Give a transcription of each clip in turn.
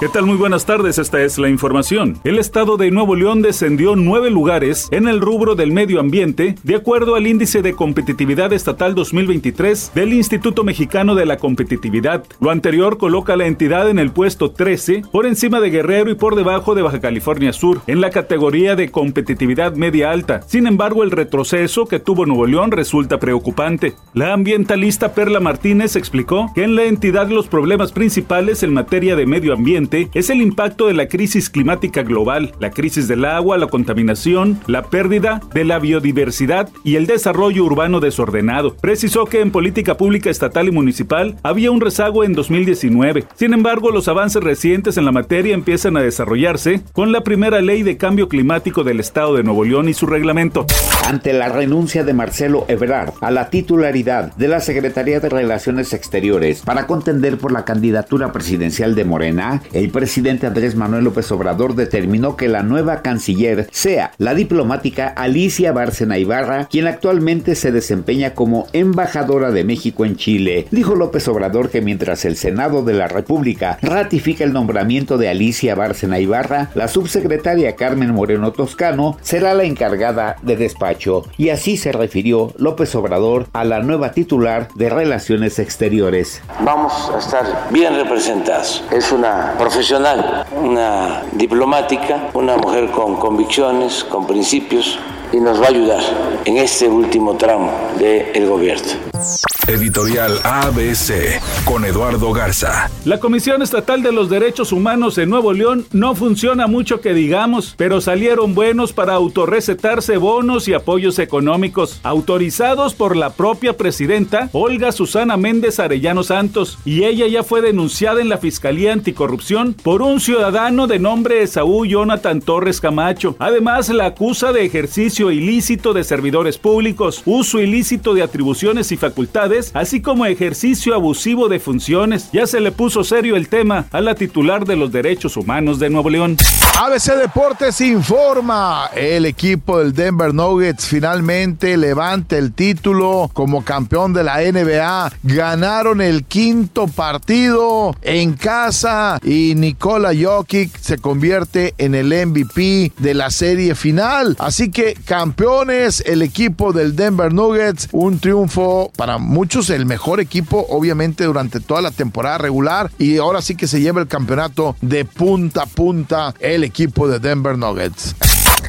¿Qué tal? Muy buenas tardes, esta es la información. El estado de Nuevo León descendió nueve lugares en el rubro del medio ambiente, de acuerdo al índice de competitividad estatal 2023 del Instituto Mexicano de la Competitividad. Lo anterior coloca a la entidad en el puesto 13, por encima de Guerrero y por debajo de Baja California Sur, en la categoría de competitividad media alta. Sin embargo, el retroceso que tuvo Nuevo León resulta preocupante. La ambientalista Perla Martínez explicó que en la entidad los problemas principales en materia de medio ambiente es el impacto de la crisis climática global, la crisis del agua, la contaminación, la pérdida de la biodiversidad y el desarrollo urbano desordenado. Precisó que en política pública estatal y municipal había un rezago en 2019. Sin embargo, los avances recientes en la materia empiezan a desarrollarse con la primera ley de cambio climático del Estado de Nuevo León y su reglamento. Ante la renuncia de Marcelo Ebrard a la titularidad de la Secretaría de Relaciones Exteriores para contender por la candidatura presidencial de Morena, el presidente Andrés Manuel López Obrador determinó que la nueva canciller sea la diplomática Alicia Bárcena Ibarra, quien actualmente se desempeña como embajadora de México en Chile. Dijo López Obrador que mientras el Senado de la República ratifica el nombramiento de Alicia Bárcena Ibarra, la subsecretaria Carmen Moreno Toscano será la encargada de Y así se refirió López Obrador a la nueva titular de Relaciones Exteriores. Vamos a estar bien representados. Es una profesional, una diplomática, una mujer con convicciones, con principios y nos va a ayudar en este último tramo del gobierno. Editorial ABC con Eduardo Garza. La Comisión Estatal de los Derechos Humanos en Nuevo León no funciona mucho que digamos, pero salieron buenos para autorrecetarse bonos y apoyos económicos, autorizados por la propia presidenta Olga Susana Méndez Arellano Santos, y ella ya fue denunciada en la Fiscalía Anticorrupción por un ciudadano de nombre Saúl Jonathan Torres Camacho. Además, la acusa de ejercicio ilícito de servidores públicos, uso ilícito de atribuciones y facultades, así como ejercicio abusivo de funciones. Ya se le puso serio el tema a la titular de los derechos humanos de Nuevo León. ABC Deportes informa. El equipo del Denver Nuggets finalmente levanta el título como campeón de la NBA. Ganaron el quinto partido en casa y Nikola Jokic se convierte en el MVP de la serie final. Así que campeones, el equipo del Denver Nuggets, un triunfo para muchos el mejor equipo, obviamente, durante toda la temporada regular. Y ahora sí que se lleva el campeonato de punta a punta el equipo de Denver Nuggets.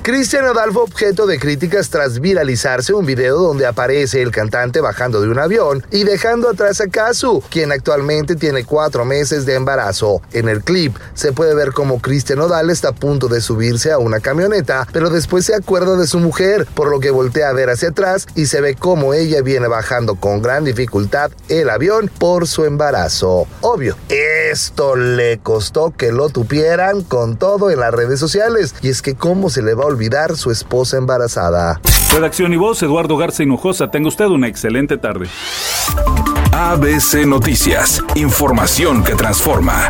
Cristian Nodal fue objeto de críticas tras viralizarse un video donde aparece el cantante bajando de un avión y dejando atrás a Kazu, quien actualmente tiene cuatro meses de embarazo. En el clip se puede ver como Cristian Nodal está a punto de subirse a una camioneta, pero después se acuerda de su mujer, por lo que voltea a ver hacia atrás y se ve como ella viene bajando con gran dificultad el avión por su embarazo. Obvio, esto le costó que lo tupieran con todo en las redes sociales, y es que cómo se le va a olvidar su esposa embarazada. Redacción y voz, Eduardo Garza Hinojosa. Tenga usted una excelente tarde. ABC Noticias. Información que transforma.